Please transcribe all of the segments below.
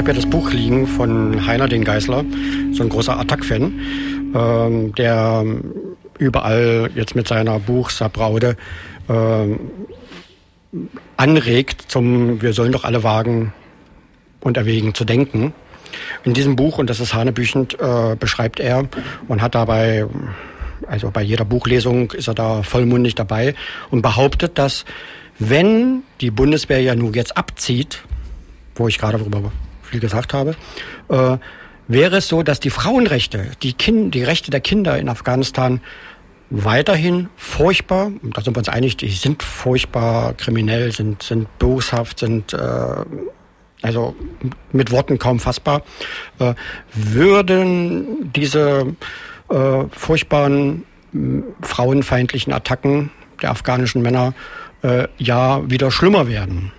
habe ja das Buch liegen von Heiner den Geißler, so ein großer Attack-Fan, ähm, der überall jetzt mit seiner Buchsabraude ähm, anregt zum Wir sollen doch alle wagen und erwägen zu denken. In diesem Buch, und das ist hanebüchend, äh, beschreibt er und hat dabei, also bei jeder Buchlesung ist er da vollmundig dabei und behauptet, dass wenn die Bundeswehr ja nun jetzt abzieht, wo ich gerade darüber viel gesagt habe, äh, wäre es so, dass die Frauenrechte, die, kind, die Rechte der Kinder in Afghanistan weiterhin furchtbar, da sind wir uns einig, die sind furchtbar kriminell, sind, sind boshaft, sind äh, also mit Worten kaum fassbar, äh, würden diese äh, furchtbaren frauenfeindlichen Attacken der afghanischen Männer äh, ja wieder schlimmer werden.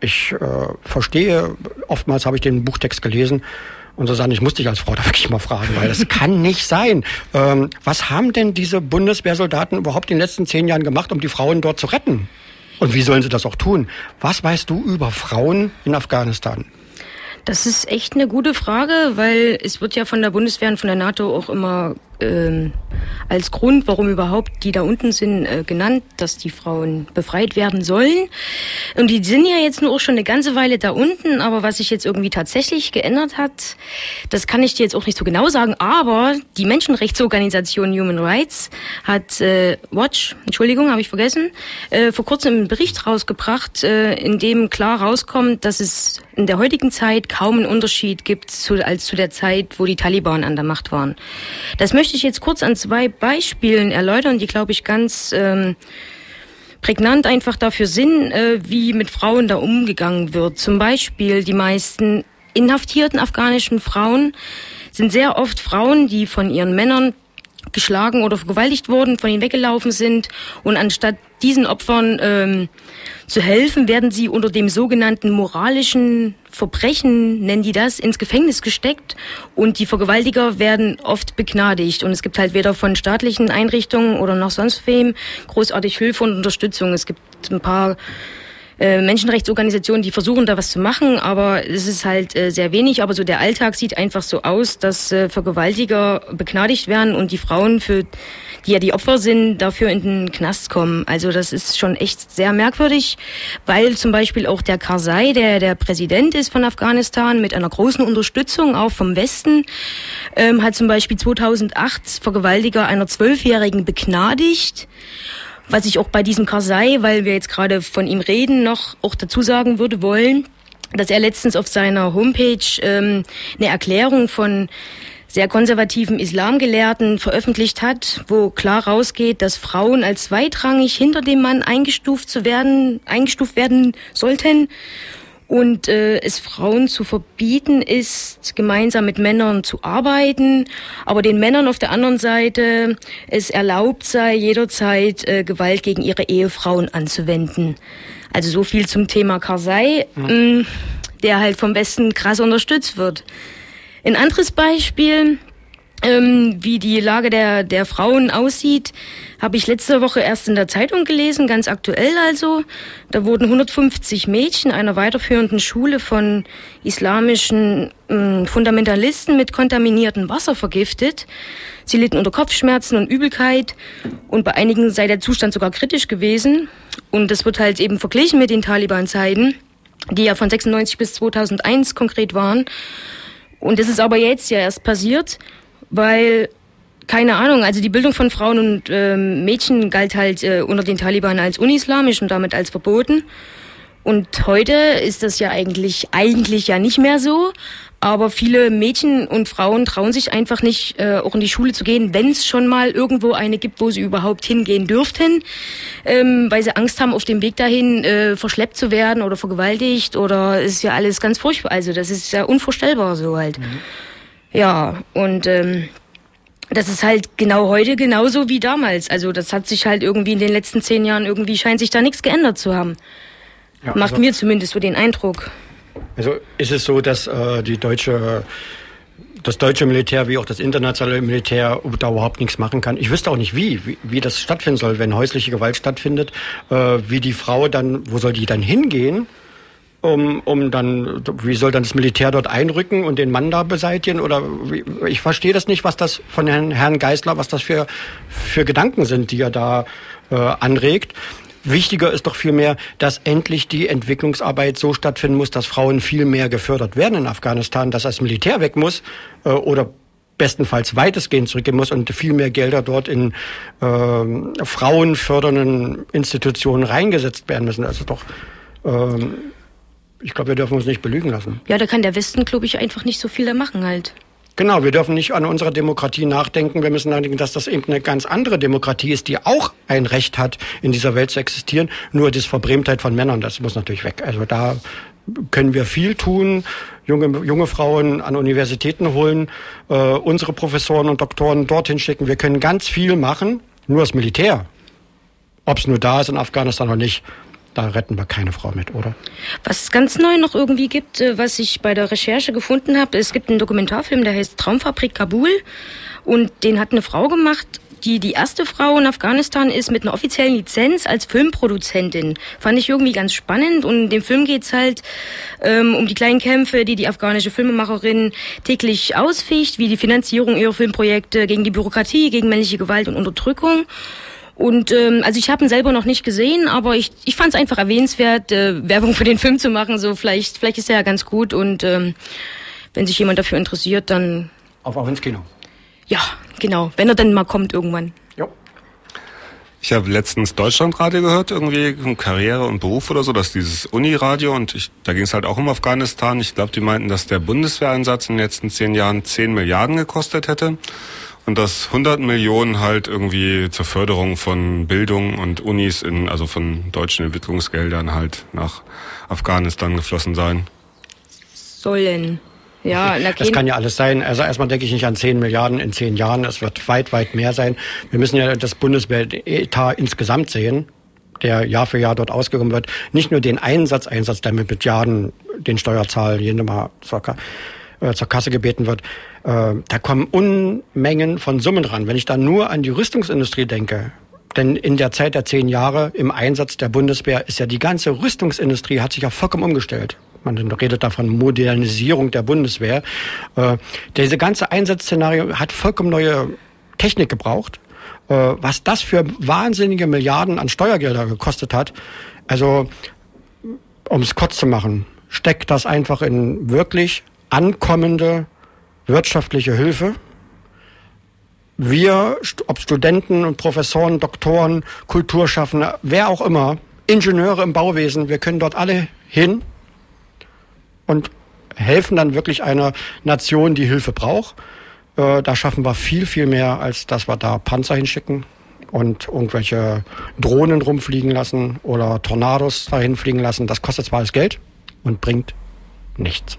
Ich äh, verstehe, oftmals habe ich den Buchtext gelesen und so sagen, ich muss dich als Frau da wirklich mal fragen, weil das kann nicht sein. Ähm, was haben denn diese Bundeswehrsoldaten überhaupt in den letzten zehn Jahren gemacht, um die Frauen dort zu retten? Und wie sollen sie das auch tun? Was weißt du über Frauen in Afghanistan? Das ist echt eine gute Frage, weil es wird ja von der Bundeswehr und von der NATO auch immer ähm, als Grund, warum überhaupt die da unten sind, äh, genannt, dass die Frauen befreit werden sollen. Und die sind ja jetzt nur auch schon eine ganze Weile da unten, aber was sich jetzt irgendwie tatsächlich geändert hat, das kann ich dir jetzt auch nicht so genau sagen, aber die Menschenrechtsorganisation Human Rights hat äh, Watch, Entschuldigung, habe ich vergessen, äh, vor kurzem einen Bericht rausgebracht, äh, in dem klar rauskommt, dass es in der heutigen Zeit kaum einen Unterschied gibt zu, als zu der Zeit, wo die Taliban an der Macht waren. Das möchte ich jetzt kurz an zwei Beispielen erläutern, die, glaube ich, ganz ähm, prägnant einfach dafür sind, äh, wie mit Frauen da umgegangen wird. Zum Beispiel die meisten inhaftierten afghanischen Frauen sind sehr oft Frauen, die von ihren Männern geschlagen oder vergewaltigt wurden, von ihnen weggelaufen sind und anstatt diesen Opfern ähm, zu helfen, werden sie unter dem sogenannten moralischen Verbrechen, nennen die das, ins Gefängnis gesteckt und die Vergewaltiger werden oft begnadigt. Und es gibt halt weder von staatlichen Einrichtungen oder noch sonst wem großartig Hilfe und Unterstützung. Es gibt ein paar äh, Menschenrechtsorganisationen, die versuchen da was zu machen, aber es ist halt äh, sehr wenig. Aber so der Alltag sieht einfach so aus, dass äh, Vergewaltiger begnadigt werden und die Frauen, für die ja die Opfer sind, dafür in den Knast kommen. Also das ist schon echt sehr merkwürdig, weil zum Beispiel auch der Karzai, der der Präsident ist von Afghanistan, mit einer großen Unterstützung auch vom Westen, ähm, hat zum Beispiel 2008 Vergewaltiger einer Zwölfjährigen begnadigt. Was ich auch bei diesem Karzai, weil wir jetzt gerade von ihm reden, noch auch dazu sagen würde wollen, dass er letztens auf seiner Homepage ähm, eine Erklärung von sehr konservativen Islamgelehrten veröffentlicht hat, wo klar rausgeht, dass Frauen als zweitrangig hinter dem Mann eingestuft zu werden, eingestuft werden sollten und äh, es Frauen zu verbieten ist, gemeinsam mit Männern zu arbeiten, aber den Männern auf der anderen Seite es erlaubt sei, jederzeit äh, Gewalt gegen ihre Ehefrauen anzuwenden. Also so viel zum Thema Karzai, mhm. mh, der halt vom Westen krass unterstützt wird. Ein anderes Beispiel, ähm, wie die Lage der, der Frauen aussieht, habe ich letzte Woche erst in der Zeitung gelesen, ganz aktuell also. Da wurden 150 Mädchen einer weiterführenden Schule von islamischen äh, Fundamentalisten mit kontaminiertem Wasser vergiftet. Sie litten unter Kopfschmerzen und Übelkeit und bei einigen sei der Zustand sogar kritisch gewesen. Und das wird halt eben verglichen mit den Taliban-Zeiten, die ja von 96 bis 2001 konkret waren. Und das ist aber jetzt ja erst passiert, weil keine Ahnung, also die Bildung von Frauen und ähm, Mädchen galt halt äh, unter den Taliban als unislamisch und damit als verboten. Und heute ist das ja eigentlich eigentlich ja nicht mehr so. Aber viele Mädchen und Frauen trauen sich einfach nicht, äh, auch in die Schule zu gehen, wenn es schon mal irgendwo eine gibt, wo sie überhaupt hingehen dürften, ähm, weil sie Angst haben, auf dem Weg dahin äh, verschleppt zu werden oder vergewaltigt oder ist ja alles ganz furchtbar. Also das ist ja unvorstellbar so halt. Mhm. Ja, und ähm, das ist halt genau heute genauso wie damals. Also das hat sich halt irgendwie in den letzten zehn Jahren irgendwie scheint sich da nichts geändert zu haben. Ja, Macht also, mir zumindest so den Eindruck. Also ist es so, dass äh, die deutsche das deutsche Militär wie auch das internationale Militär da überhaupt nichts machen kann. Ich wüsste auch nicht wie, wie, wie das stattfinden soll, wenn häusliche Gewalt stattfindet, äh, wie die Frau dann, wo soll die dann hingehen? Um, um dann, wie soll dann das Militär dort einrücken und den Mann da beseitigen? Oder wie, ich verstehe das nicht, was das von Herrn, Herrn Geisler, was das für, für Gedanken sind, die er da äh, anregt. Wichtiger ist doch vielmehr, dass endlich die Entwicklungsarbeit so stattfinden muss, dass Frauen viel mehr gefördert werden in Afghanistan, dass das Militär weg muss äh, oder bestenfalls weitestgehend zurückgehen muss und viel mehr Gelder dort in äh, frauenfördernden Institutionen reingesetzt werden müssen. Also doch, ähm, ich glaube, wir dürfen uns nicht belügen lassen. Ja, da kann der Westen, glaube ich, einfach nicht so viel da machen halt. Genau, wir dürfen nicht an unserer Demokratie nachdenken. Wir müssen nachdenken, dass das eben eine ganz andere Demokratie ist, die auch ein Recht hat, in dieser Welt zu existieren. Nur die Verbrämtheit von Männern, das muss natürlich weg. Also da können wir viel tun, junge, junge Frauen an Universitäten holen, äh, unsere Professoren und Doktoren dorthin schicken. Wir können ganz viel machen, nur das Militär. Ob es nur da ist in Afghanistan oder nicht, da retten wir keine Frau mit, oder? Was es ganz neu noch irgendwie gibt, äh, was ich bei der Recherche gefunden habe, es gibt einen Dokumentarfilm, der heißt Traumfabrik Kabul und den hat eine Frau gemacht, die die erste Frau in Afghanistan ist mit einer offiziellen Lizenz als Filmproduzentin. Fand ich irgendwie ganz spannend und in dem Film geht's halt ähm, um die kleinen Kämpfe, die die afghanische Filmemacherin täglich ausficht, wie die Finanzierung ihrer Filmprojekte gegen die Bürokratie, gegen männliche Gewalt und Unterdrückung. Und ähm, also ich habe ihn selber noch nicht gesehen, aber ich, ich fand es einfach erwähnenswert, äh, Werbung für den Film zu machen. So vielleicht, vielleicht ist er ja ganz gut und ähm, wenn sich jemand dafür interessiert, dann. Auf auch ins Kino. Ja, genau. Wenn er dann mal kommt irgendwann. Jo. Ich habe letztens Deutschlandradio gehört, irgendwie Karriere und Beruf oder so, dass dieses Uniradio und ich, da ging es halt auch um Afghanistan. Ich glaube, die meinten, dass der Bundeswehreinsatz in den letzten zehn Jahren zehn Milliarden gekostet hätte und dass 100 Millionen halt irgendwie zur Förderung von Bildung und Unis in, also von deutschen Entwicklungsgeldern halt nach Afghanistan geflossen sein. Sollen. Ja, das kann ja alles sein. Also erstmal denke ich nicht an 10 Milliarden in 10 Jahren. Es wird weit, weit mehr sein. Wir müssen ja das Bundeswehretat insgesamt sehen der Jahr für Jahr dort ausgekommen wird. Nicht nur den Einsatz, Einsatz, der mit Milliarden den Steuerzahl jede Mal circa äh, zur Kasse gebeten wird, äh, da kommen Unmengen von Summen ran. Wenn ich da nur an die Rüstungsindustrie denke, denn in der Zeit der zehn Jahre im Einsatz der Bundeswehr ist ja die ganze Rüstungsindustrie hat sich ja vollkommen umgestellt. Man redet da von Modernisierung der Bundeswehr. Äh, diese ganze Einsatzszenario hat vollkommen neue Technik gebraucht. Äh, was das für wahnsinnige Milliarden an Steuergelder gekostet hat. Also, um es kurz zu machen, steckt das einfach in wirklich ankommende wirtschaftliche Hilfe. Wir, ob Studenten und Professoren, Doktoren, Kulturschaffende, wer auch immer, Ingenieure im Bauwesen, wir können dort alle hin und helfen dann wirklich einer Nation, die Hilfe braucht. Äh, da schaffen wir viel, viel mehr, als dass wir da Panzer hinschicken und irgendwelche Drohnen rumfliegen lassen oder Tornados dahin fliegen lassen. Das kostet zwar alles Geld und bringt nichts.